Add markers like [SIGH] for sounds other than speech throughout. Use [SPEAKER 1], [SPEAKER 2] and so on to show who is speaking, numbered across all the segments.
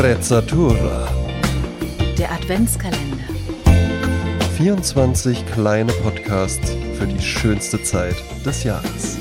[SPEAKER 1] Sprezzatura.
[SPEAKER 2] Der Adventskalender.
[SPEAKER 1] 24 kleine Podcasts für die schönste Zeit des Jahres.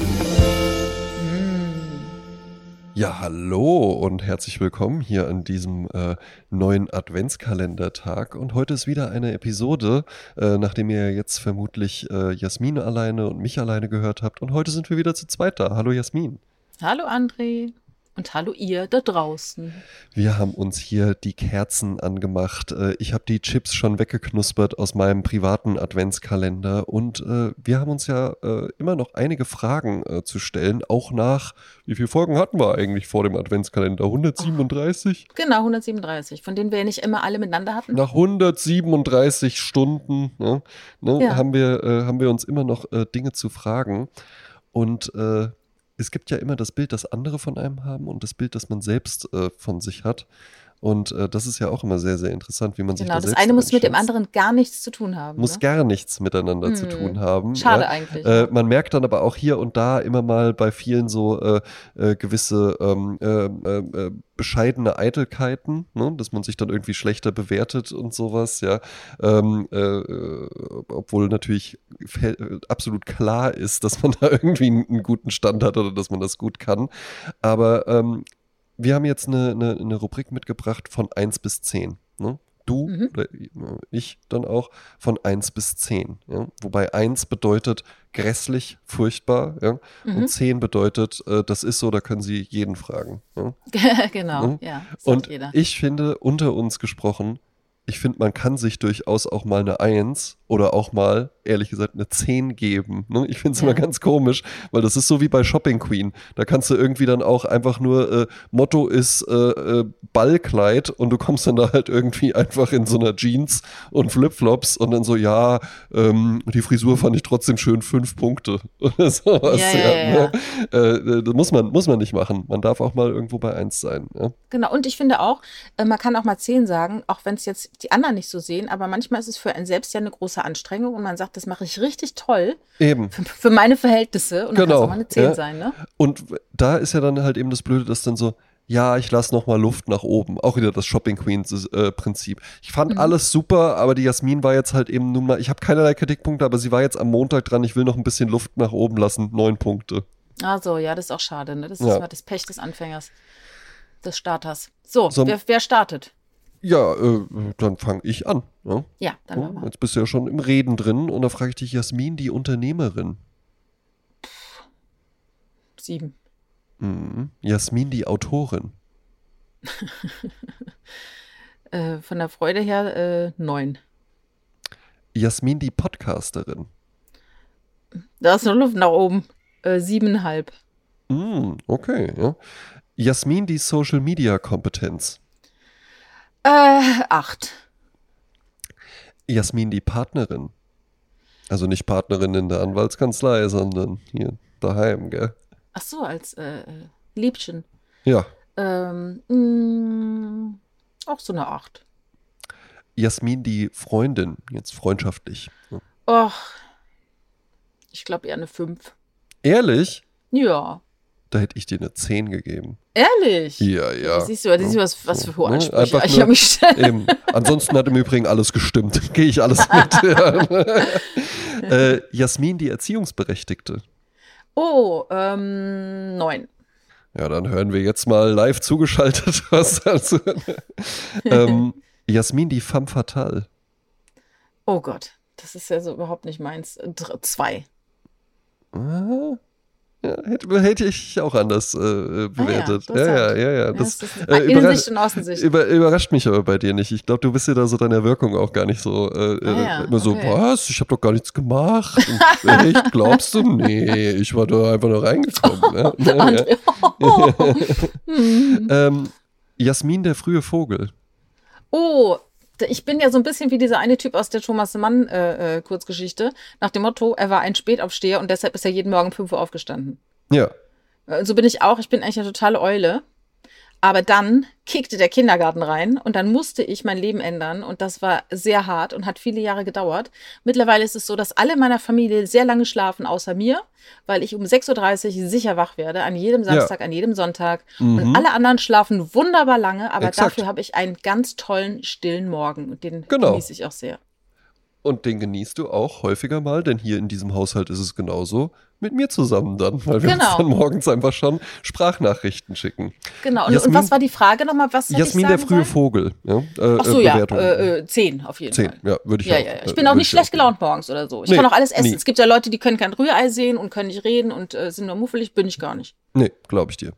[SPEAKER 1] Ja, hallo und herzlich willkommen hier an diesem äh, neuen Adventskalendertag. Und heute ist wieder eine Episode, äh, nachdem ihr jetzt vermutlich äh, Jasmin alleine und mich alleine gehört habt. Und heute sind wir wieder zu zweit da. Hallo Jasmin.
[SPEAKER 2] Hallo André. Und hallo ihr da draußen.
[SPEAKER 1] Wir haben uns hier die Kerzen angemacht. Äh, Ich habe die Chips schon weggeknuspert aus meinem privaten Adventskalender. Und äh, wir haben uns ja äh, immer noch einige Fragen zu stellen. Auch nach, wie viele Folgen hatten wir eigentlich vor dem Adventskalender? 137?
[SPEAKER 2] Genau, 137, von denen wir ja nicht immer alle miteinander hatten.
[SPEAKER 1] Nach 137 Stunden ne, ne,
[SPEAKER 2] Ja.
[SPEAKER 1] haben, wir, haben wir uns immer noch Dinge zu fragen. Und äh, es gibt ja immer das Bild, das andere von einem haben und das Bild, das man selbst äh, von sich hat. Und äh, das ist ja auch immer sehr, sehr interessant, wie man sich
[SPEAKER 2] Genau,
[SPEAKER 1] da
[SPEAKER 2] das
[SPEAKER 1] selbst
[SPEAKER 2] eine muss mit dem anderen gar nichts zu tun haben.
[SPEAKER 1] Muss
[SPEAKER 2] ne?
[SPEAKER 1] gar nichts miteinander zu
[SPEAKER 2] Hm.
[SPEAKER 1] tun haben.
[SPEAKER 2] Schade
[SPEAKER 1] ja.
[SPEAKER 2] eigentlich.
[SPEAKER 1] Äh, man merkt dann aber auch hier und da immer mal bei vielen so äh, äh, gewisse ähm, äh, äh, bescheidene Eitelkeiten, ne? dass man sich dann irgendwie schlechter bewertet und sowas, ja. Ähm, äh, äh, obwohl natürlich absolut klar ist, dass man [LAUGHS] da irgendwie einen, einen guten Stand hat oder dass man das gut kann. Aber ähm, wir haben jetzt eine, eine, eine Rubrik mitgebracht von 1 bis 10. Ne? Du
[SPEAKER 2] Mhm.
[SPEAKER 1] oder ich dann auch von 1 bis 10. Ja? Wobei 1 bedeutet grässlich, furchtbar. Ja?
[SPEAKER 2] Mhm.
[SPEAKER 1] Und 10 bedeutet, äh, das ist so, da können Sie jeden fragen. Ja? [LAUGHS]
[SPEAKER 2] genau,
[SPEAKER 1] Ne?
[SPEAKER 2] ja. Sagt
[SPEAKER 1] Und
[SPEAKER 2] jeder.
[SPEAKER 1] ich finde, unter uns gesprochen, ich finde, man kann sich durchaus auch mal eine 1 oder auch mal, ehrlich gesagt, eine 10 geben. Ne? Ich finde es
[SPEAKER 2] Ja.
[SPEAKER 1] immer ganz komisch, weil das ist so wie bei Shopping Queen. Da kannst du irgendwie dann auch einfach nur, äh, Motto ist äh, äh, Ballkleid und du kommst dann da halt irgendwie einfach in so einer Jeans und Flipflops und dann so, ja, ähm, die Frisur fand ich trotzdem schön, fünf Punkte [LAUGHS] oder sowas.
[SPEAKER 2] Ja, ja,
[SPEAKER 1] ne? Äh, das muss man, muss man nicht machen. Man darf auch mal irgendwo bei 1 sein.
[SPEAKER 2] Genau, und ich finde auch, äh, man kann auch mal 10 sagen, auch wenn es jetzt die anderen nicht so sehen, aber manchmal ist es für einen selbst ja eine große Anstrengung und man sagt, das mache ich richtig toll
[SPEAKER 1] Eben.
[SPEAKER 2] für, für meine Verhältnisse und dann kann
[SPEAKER 1] Genau,
[SPEAKER 2] es auch mal eine 10
[SPEAKER 1] ja.
[SPEAKER 2] sein, ne?
[SPEAKER 1] Und da ist ja dann halt eben das Blöde, dass dann so, ja, ich lasse noch mal Luft nach oben. Auch wieder das Shopping Queens äh, Prinzip. Ich fand
[SPEAKER 2] Mhm.
[SPEAKER 1] alles super, aber die Jasmin war jetzt halt eben nun mal, ich habe keinerlei Kritikpunkte, aber sie war jetzt am Montag dran, ich will noch ein bisschen Luft nach oben lassen. Neun Punkte.
[SPEAKER 2] Also, ja, das ist auch schade, ne? Das ist
[SPEAKER 1] Ja.
[SPEAKER 2] mal das Pech des Anfängers, des Starters. So,
[SPEAKER 1] So-
[SPEAKER 2] wer, wer startet?
[SPEAKER 1] Ja, äh, dann fange ich an. Ja?
[SPEAKER 2] Ja, dann machen wir.
[SPEAKER 1] jetzt bist du ja schon im Reden drin und da frage ich dich, Jasmin, die Unternehmerin.
[SPEAKER 2] Sieben.
[SPEAKER 1] Mhm. Jasmin, die Autorin. [LAUGHS]
[SPEAKER 2] Äh, von der Freude her äh, neun.
[SPEAKER 1] Jasmin, die Podcasterin.
[SPEAKER 2] Da ist noch Luft nach oben. Äh, siebeneinhalb.
[SPEAKER 1] Mm, okay, ja. Jasmin, die Social Media Kompetenz.
[SPEAKER 2] Äh, acht.
[SPEAKER 1] Jasmin, die Partnerin. Also nicht Partnerin in der Anwaltskanzlei, sondern hier daheim, gell?
[SPEAKER 2] Ach so, als äh, äh, Liebchen.
[SPEAKER 1] Ja.
[SPEAKER 2] Ähm, mh, auch so eine acht.
[SPEAKER 1] Jasmin, die Freundin, jetzt freundschaftlich. Ja.
[SPEAKER 2] Och, ich glaube eher eine fünf.
[SPEAKER 1] Ehrlich?
[SPEAKER 2] Ja,
[SPEAKER 1] Da hätte ich dir eine 10 gegeben.
[SPEAKER 2] Ehrlich.
[SPEAKER 1] Ja, ja.
[SPEAKER 2] Siehst du, siehst du was, was für hohe
[SPEAKER 1] Ne?
[SPEAKER 2] Ansprüche
[SPEAKER 1] Einfach
[SPEAKER 2] ich an mich.
[SPEAKER 1] Eben. Ansonsten hat im Übrigen alles gestimmt. [LAUGHS] Gehe ich alles mit. [LAUGHS] [LAUGHS] äh, Jasmin, die Erziehungsberechtigte.
[SPEAKER 2] Oh, ähm, neun.
[SPEAKER 1] Ja, dann hören wir jetzt mal live zugeschaltet, was dazu. ähm, Jasmin, die femme fatale.
[SPEAKER 2] Oh Gott, das ist ja so überhaupt nicht meins. Dr- Zwei.
[SPEAKER 1] Ah, Ja, hätte, hätte ich auch anders äh, bewertet. ja, ja, ja, ja.
[SPEAKER 2] Ja,
[SPEAKER 1] Das,
[SPEAKER 2] das ist
[SPEAKER 1] äh, überras
[SPEAKER 2] Innensicht und Außensicht.
[SPEAKER 1] über, überrascht mich aber bei dir nicht. Ich glaube, du bist dir da so deiner Wirkung auch gar nicht so äh,
[SPEAKER 2] Ah
[SPEAKER 1] äh, immer so,
[SPEAKER 2] okay.
[SPEAKER 1] was? Ich habe doch gar nichts gemacht. Und, echt, glaubst du? Nee, ich war da einfach nur reingekommen. Ne? [LAUGHS] Ja, ja. [LAUGHS]
[SPEAKER 2] Hm.
[SPEAKER 1] Ähm, Jasmin, der frühe Vogel.
[SPEAKER 2] Oh, ich bin ja so ein bisschen wie dieser eine Typ aus der Thomas Mann äh, äh, Kurzgeschichte. Nach dem Motto, er war ein Spätaufsteher und deshalb ist er jeden Morgen um 5 Uhr aufgestanden.
[SPEAKER 1] Ja.
[SPEAKER 2] Äh, So bin ich auch. Ich bin eigentlich eine totale Eule. Aber dann kickte der Kindergarten rein und dann musste ich mein Leben ändern und das war sehr hart und hat viele Jahre gedauert. Mittlerweile ist es so, dass alle meiner Familie sehr lange schlafen, außer mir, weil ich um 6.30 Uhr sicher wach werde, an jedem Samstag, ja. an jedem Sonntag. Mhm. Und alle anderen schlafen wunderbar lange, aber Exakt. dafür habe ich einen ganz tollen, stillen Morgen und den genau. genieße ich auch sehr.
[SPEAKER 1] Und den genießt du auch häufiger mal, denn hier in diesem Haushalt ist es genauso mit mir zusammen dann, weil wir genau. uns dann morgens einfach schon Sprachnachrichten schicken.
[SPEAKER 2] Genau, und, Jasmin, und was war die Frage nochmal? Was
[SPEAKER 1] Jasmin, der frühe
[SPEAKER 2] sein?
[SPEAKER 1] Vogel. Ja,
[SPEAKER 2] äh, Ach so, ja, äh, äh, zehn auf jeden
[SPEAKER 1] zehn,
[SPEAKER 2] Fall.
[SPEAKER 1] ja, würde ich
[SPEAKER 2] ja,
[SPEAKER 1] auch.
[SPEAKER 2] Ja, ja. Ich bin auch nicht schlecht gelaunt morgens oder so. Ich nee, kann auch alles essen. Nie. Es gibt ja Leute, die können kein Rührei sehen und können nicht reden und äh, sind nur muffelig, bin ich gar nicht.
[SPEAKER 1] Nee, glaube ich dir.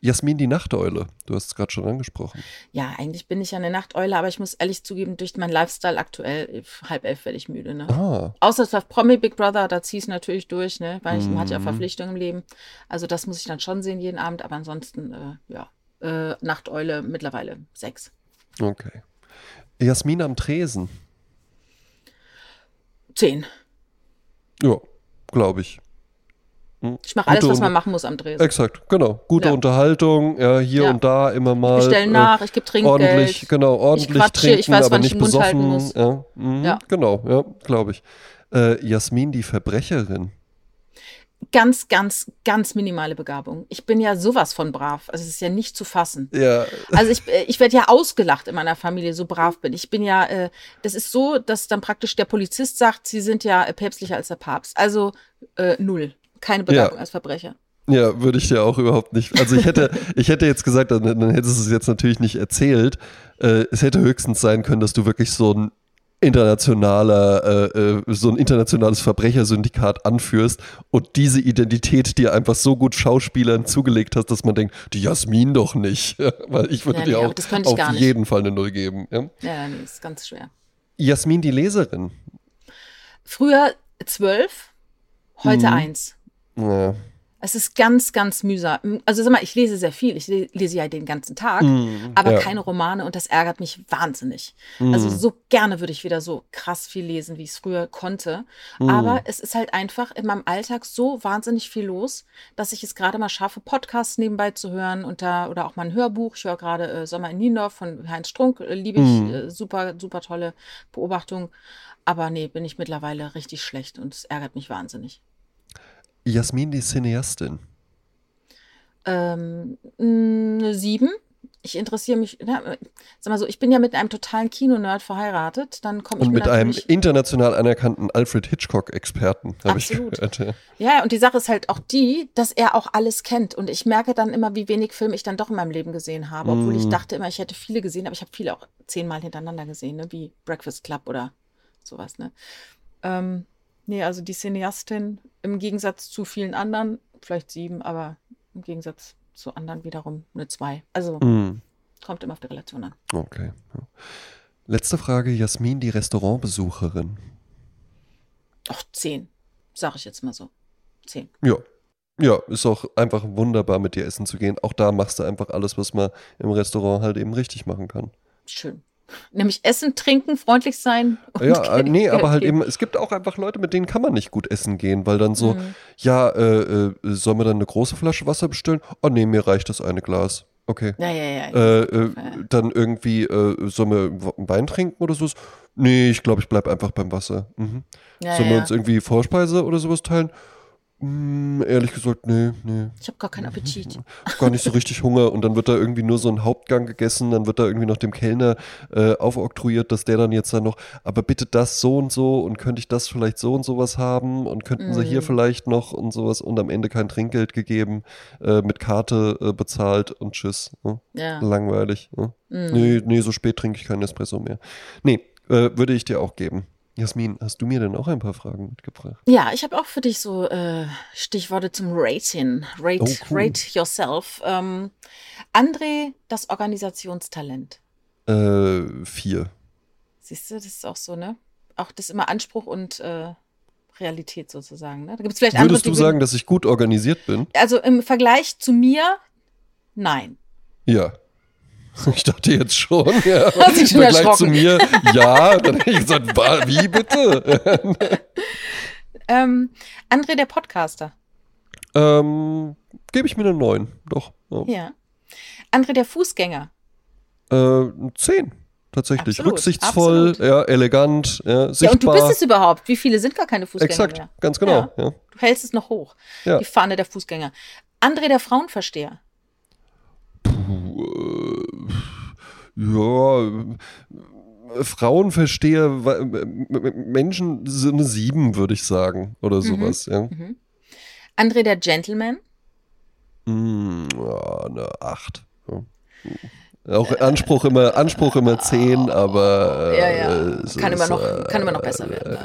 [SPEAKER 1] Jasmin, die Nachteule, du hast es gerade schon angesprochen.
[SPEAKER 2] Ja, eigentlich bin ich ja eine Nachteule, aber ich muss ehrlich zugeben, durch meinen Lifestyle aktuell, halb elf werde ich müde. Ne? Ah. Außer es war Promi Big Brother, da ziehe ich natürlich durch, ne? weil ich mm. hatte ja Verpflichtungen im Leben. Also das muss ich dann schon sehen jeden Abend, aber ansonsten, äh, ja, äh, Nachteule mittlerweile sechs.
[SPEAKER 1] Okay. Jasmin am Tresen.
[SPEAKER 2] Zehn.
[SPEAKER 1] Ja, glaube ich.
[SPEAKER 2] Hm. Ich mache alles, was man machen muss am Dresen.
[SPEAKER 1] Exakt, genau. Gute ja. Unterhaltung, ja, hier ja. und da immer mal.
[SPEAKER 2] Ich bestelle nach, äh, ich gebe Trinkgeld.
[SPEAKER 1] Ordentlich, genau, ordentlich ich quatsche, trinken, ich weiß, aber nicht besoffen.
[SPEAKER 2] Ja,
[SPEAKER 1] mhm, ja, Genau, ja, glaube ich. Äh, Jasmin, die Verbrecherin.
[SPEAKER 2] Ganz, ganz, ganz minimale Begabung. Ich bin ja sowas von brav. Also es ist ja nicht zu fassen.
[SPEAKER 1] Ja.
[SPEAKER 2] Also ich, äh, ich werde ja ausgelacht in meiner Familie, so brav bin. Ich bin ja, äh, das ist so, dass dann praktisch der Polizist sagt, sie sind ja äh, päpstlicher als der Papst. Also äh, null keine Begabung ja. als Verbrecher.
[SPEAKER 1] Ja, würde ich dir auch überhaupt nicht. Also ich hätte, [LAUGHS] ich hätte jetzt gesagt, dann, dann hättest du es jetzt natürlich nicht erzählt. Äh, es hätte höchstens sein können, dass du wirklich so ein internationaler, äh, äh, so ein internationales Verbrechersyndikat anführst und diese Identität dir einfach so gut Schauspielern zugelegt hast, dass man denkt, die Jasmin doch nicht. [LAUGHS] Weil ich würde ja, nee, dir auch auf jeden Fall eine Null geben. Ja,
[SPEAKER 2] ja nee, ist ganz schwer.
[SPEAKER 1] Jasmin, die Leserin.
[SPEAKER 2] Früher zwölf, heute mhm. eins.
[SPEAKER 1] Ja.
[SPEAKER 2] Es ist ganz, ganz mühsam. Also sag mal, ich lese sehr viel. Ich lese ja den ganzen Tag, mm, aber ja. keine Romane und das ärgert mich wahnsinnig. Mm. Also so gerne würde ich wieder so krass viel lesen, wie ich es früher konnte. Mm. Aber es ist halt einfach in meinem Alltag so wahnsinnig viel los, dass ich es gerade mal schaffe, Podcasts nebenbei zu hören und da, oder auch mal ein Hörbuch. Ich höre gerade äh, Sommer in Niendorf von Heinz Strunk, äh, liebe ich, mm. äh, super, super tolle Beobachtung. Aber nee, bin ich mittlerweile richtig schlecht und es ärgert mich wahnsinnig.
[SPEAKER 1] Jasmin, die Cineastin.
[SPEAKER 2] Ähm, eine sieben. Ich interessiere mich, na, sag mal so, ich bin ja mit einem totalen Kinonerd verheiratet. Dann komme ich
[SPEAKER 1] und mit einem international anerkannten Alfred Hitchcock-Experten, habe ich
[SPEAKER 2] gehört. Ja. ja, und die Sache ist halt auch die, dass er auch alles kennt. Und ich merke dann immer, wie wenig Filme ich dann doch in meinem Leben gesehen habe. Obwohl mm. ich dachte immer, ich hätte viele gesehen, aber ich habe viele auch zehnmal hintereinander gesehen, ne? wie Breakfast Club oder sowas. Ne? Ähm, Nee, also die Cineastin im Gegensatz zu vielen anderen, vielleicht sieben, aber im Gegensatz zu anderen wiederum eine zwei. Also mm. kommt immer auf die Relation an.
[SPEAKER 1] Okay. Letzte Frage, Jasmin, die Restaurantbesucherin.
[SPEAKER 2] Ach, zehn, sag ich jetzt mal so. Zehn.
[SPEAKER 1] Ja. Ja, ist auch einfach wunderbar, mit dir essen zu gehen. Auch da machst du einfach alles, was man im Restaurant halt eben richtig machen kann.
[SPEAKER 2] Schön. Nämlich essen, trinken, freundlich sein.
[SPEAKER 1] ja, äh, nee, aber halt eben, es gibt auch einfach Leute, mit denen kann man nicht gut essen gehen, weil dann so, mhm. ja, äh, äh, sollen wir dann eine große Flasche Wasser bestellen? Oh nee, mir reicht das eine Glas. Okay.
[SPEAKER 2] Ja, ja, ja.
[SPEAKER 1] Äh, äh, dann irgendwie, äh, sollen wir Wein trinken oder sowas? Nee, ich glaube, ich bleibe einfach beim Wasser. Mhm. Ja, sollen wir uns irgendwie Vorspeise oder sowas teilen? Mm, ehrlich gesagt, nee, nee.
[SPEAKER 2] Ich habe gar keinen Appetit. [LAUGHS]
[SPEAKER 1] Hab gar nicht so richtig Hunger und dann wird da irgendwie nur so ein Hauptgang gegessen, dann wird da irgendwie noch dem Kellner äh, aufoktroyiert, dass der dann jetzt dann noch, aber bitte das so und so und könnte ich das vielleicht so und sowas haben und könnten mm. sie hier mm. vielleicht noch und sowas und am Ende kein Trinkgeld gegeben, äh, mit Karte äh, bezahlt und tschüss. Ne? Ja. Langweilig. Ne? Mm. Nee, nee, so spät trinke ich keinen Espresso mehr. Nee, äh, würde ich dir auch geben. Jasmin, hast du mir denn auch ein paar Fragen mitgebracht?
[SPEAKER 2] Ja, ich habe auch für dich so äh, Stichworte zum Rating. Rate, oh, cool. rate yourself. Ähm, André, das Organisationstalent.
[SPEAKER 1] Äh, vier.
[SPEAKER 2] Siehst du, das ist auch so, ne? Auch das ist immer Anspruch und äh, Realität sozusagen. Ne? Da gibt's vielleicht
[SPEAKER 1] Würdest andere, du sagen, dass ich gut organisiert bin?
[SPEAKER 2] Also im Vergleich zu mir, nein.
[SPEAKER 1] Ja. [LAUGHS] Ich dachte jetzt schon, ja. [LAUGHS] Hast dich schon Vergleich zu mir, ja. Dann hätte ich gesagt, wie bitte? [LAUGHS]
[SPEAKER 2] ähm, André, der Podcaster.
[SPEAKER 1] Ähm, Gebe ich mir eine 9, doch.
[SPEAKER 2] Ja. ja. André, der Fußgänger.
[SPEAKER 1] Äh, zehn. Tatsächlich. Absolut, Rücksichtsvoll, absolut. ja, elegant, ja, sichtbar. Ja, und
[SPEAKER 2] du bist es überhaupt. Wie viele sind gar keine Fußgänger
[SPEAKER 1] Exakt,
[SPEAKER 2] mehr?
[SPEAKER 1] ganz genau. Ja.
[SPEAKER 2] Du hältst es noch hoch. Die Fahne der Fußgänger. André, der Frauenversteher.
[SPEAKER 1] Ja, Frauenversteher, Menschen sind eine sieben, würde ich sagen, oder mhm. sowas, mhm. ja. Mhm.
[SPEAKER 2] André, der Gentleman.
[SPEAKER 1] Mm, ja, eine acht. Ja. Auch Anspruch immer, Anspruch immer 10, aber.
[SPEAKER 2] Äh, ja, ja. Kann, immer noch, äh, kann immer noch besser werden.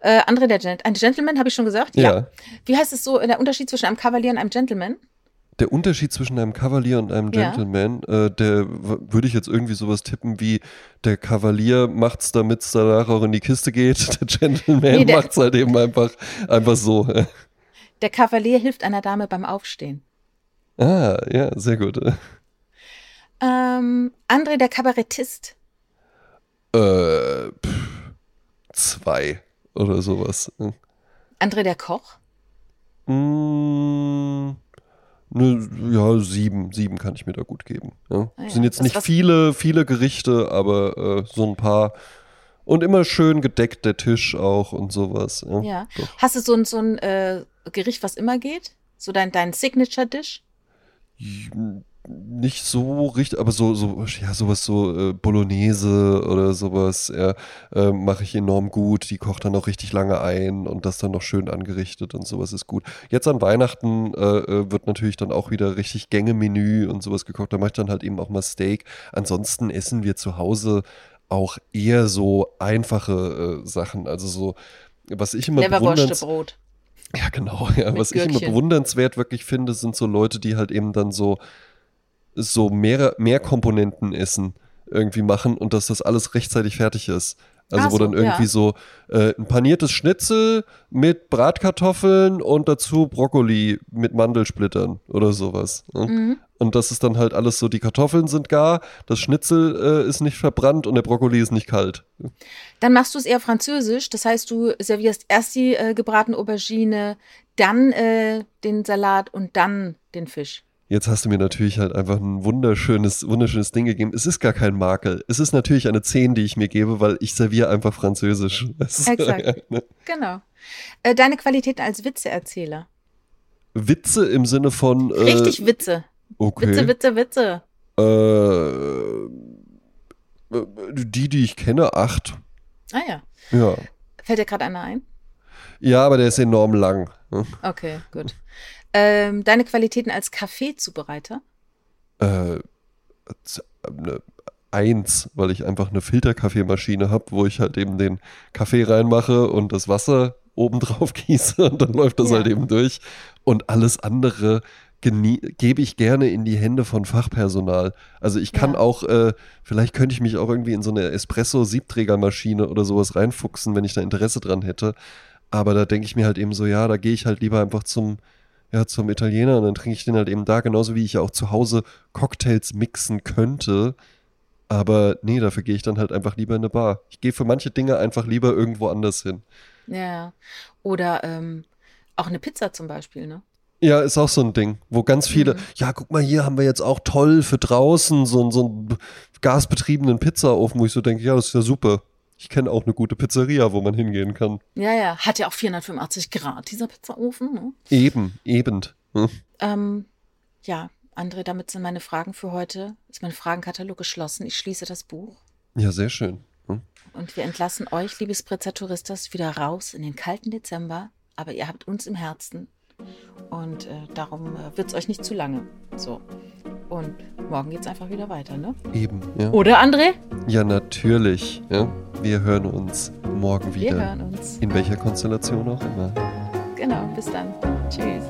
[SPEAKER 2] Äh, André, der Gent ein Gentleman, habe ich schon gesagt? Ja. ja. Wie heißt es so, der Unterschied zwischen einem Kavalier und einem Gentleman?
[SPEAKER 1] Der Unterschied zwischen einem Kavalier und einem Gentleman, ja. äh, der würde ich jetzt irgendwie sowas tippen wie, der Kavalier macht's, damit es danach auch in die Kiste geht. [LAUGHS] Der Gentleman nee, der, macht's halt eben einfach, einfach so. [LAUGHS]
[SPEAKER 2] Der Kavalier hilft einer Dame beim Aufstehen.
[SPEAKER 1] Ah, ja, sehr gut.
[SPEAKER 2] Ähm, André, der Kabarettist.
[SPEAKER 1] Äh, pff, zwei oder sowas.
[SPEAKER 2] André, der Koch.
[SPEAKER 1] Mm, ne, ja, sieben. Sieben kann ich mir da gut geben. Ja. Ah, ja. Sind jetzt nicht viele, viele Gerichte, aber äh, so ein paar. Und immer schön gedeckt der Tisch auch und sowas. Ja.
[SPEAKER 2] ja. Hast du so ein, so ein äh, Gericht, was immer geht? So dein, dein Signature-Dish?
[SPEAKER 1] Nicht so richtig, aber so, so, ja, sowas so äh, Bolognese oder sowas, ja, äh, mache ich enorm gut. Die kocht dann auch richtig lange ein und das dann noch schön angerichtet und sowas ist gut. Jetzt an Weihnachten äh, äh wird natürlich dann auch wieder richtig Gänge-Menü und sowas gekocht. Da mache ich dann halt eben auch mal Steak. Ansonsten essen wir zu Hause auch eher so einfache äh, Sachen. Also so, was ich immer bewunderns
[SPEAKER 2] Brot.
[SPEAKER 1] Ja, genau. Ja. Was Gürkchen. ich immer bewundernswert wirklich finde, sind so Leute, die halt eben dann so so mehr, mehr Komponenten essen irgendwie machen und dass das alles rechtzeitig fertig ist. Also so, wo dann irgendwie ja. so äh, ein paniertes Schnitzel mit Bratkartoffeln und dazu Brokkoli mit Mandelsplittern oder sowas. Ne? Mhm. Und das ist dann halt alles so, die Kartoffeln sind gar, das Schnitzel äh, ist nicht verbrannt und der Brokkoli ist nicht kalt.
[SPEAKER 2] Dann machst du es eher französisch, das heißt, du servierst erst die äh, gebratene Aubergine, dann äh, den Salat und dann den Fisch.
[SPEAKER 1] Jetzt hast du mir natürlich halt einfach ein wunderschönes, wunderschönes Ding gegeben. Es ist gar kein Makel. Es ist natürlich eine 10, die ich mir gebe, weil ich serviere einfach Französisch. [LAUGHS]
[SPEAKER 2] Exakt. ne? Genau. Äh, deine Qualitäten als Witzeerzähler.
[SPEAKER 1] Witze im Sinne von.
[SPEAKER 2] Äh, Richtig Witze.
[SPEAKER 1] Okay.
[SPEAKER 2] Witze, Witze, Witze.
[SPEAKER 1] Äh, die, die ich kenne, acht.
[SPEAKER 2] Ah ja.
[SPEAKER 1] Ja.
[SPEAKER 2] Fällt dir gerade einer ein?
[SPEAKER 1] Ja, aber der ist enorm lang.
[SPEAKER 2] Okay, gut. Ähm, deine Qualitäten als Kaffeezubereiter?
[SPEAKER 1] Äh, eine Eins, weil ich einfach eine Filterkaffeemaschine habe, wo ich halt eben den Kaffee reinmache und das Wasser oben drauf [LAUGHS] gieße und dann läuft das ja. halt eben durch. Und alles andere gebe ich gerne in die Hände von Fachpersonal. Also ich kann ja. auch, äh, vielleicht könnte ich mich auch irgendwie in so eine Espresso-Siebträgermaschine oder sowas reinfuchsen, wenn ich da Interesse dran hätte. Aber da denke ich mir halt eben so, ja, da gehe ich halt lieber einfach zum ja, zum Italiener und dann trinke ich den halt eben da, genauso wie ich ja auch zu Hause Cocktails mixen könnte. Aber nee, dafür gehe ich dann halt einfach lieber in eine Bar. Ich gehe für manche Dinge einfach lieber irgendwo anders hin.
[SPEAKER 2] Ja. Oder ähm, auch eine Pizza zum Beispiel, ne?
[SPEAKER 1] Ja, ist auch so ein Ding, wo ganz viele, mhm. ja, guck mal, hier haben wir jetzt auch toll für draußen so, so einen gasbetriebenen Pizzaofen, wo ich so denke, ja, das ist ja super. Ich kenne auch eine gute Pizzeria, wo man hingehen kann.
[SPEAKER 2] Ja, ja. Hat ja auch 485 Grad, dieser Pizzaofen. Ne?
[SPEAKER 1] Eben, eben. Hm?
[SPEAKER 2] Ähm, ja, André, damit sind meine Fragen für heute. Ist mein Fragenkatalog geschlossen. Ich schließe das Buch.
[SPEAKER 1] Ja, sehr schön. Hm?
[SPEAKER 2] Und wir entlassen euch, liebe Spritzer Touristas, wieder raus in den kalten Dezember. Aber ihr habt uns im Herzen. Und äh, darum äh, wird es euch nicht zu lange. So. Und morgen geht es einfach wieder weiter, ne?
[SPEAKER 1] Eben, ja.
[SPEAKER 2] Oder, André?
[SPEAKER 1] Ja, natürlich. Ja. Wir hören uns morgen wieder.
[SPEAKER 2] Wir hören uns.
[SPEAKER 1] In welcher Konstellation auch immer.
[SPEAKER 2] Genau, bis dann. Tschüss.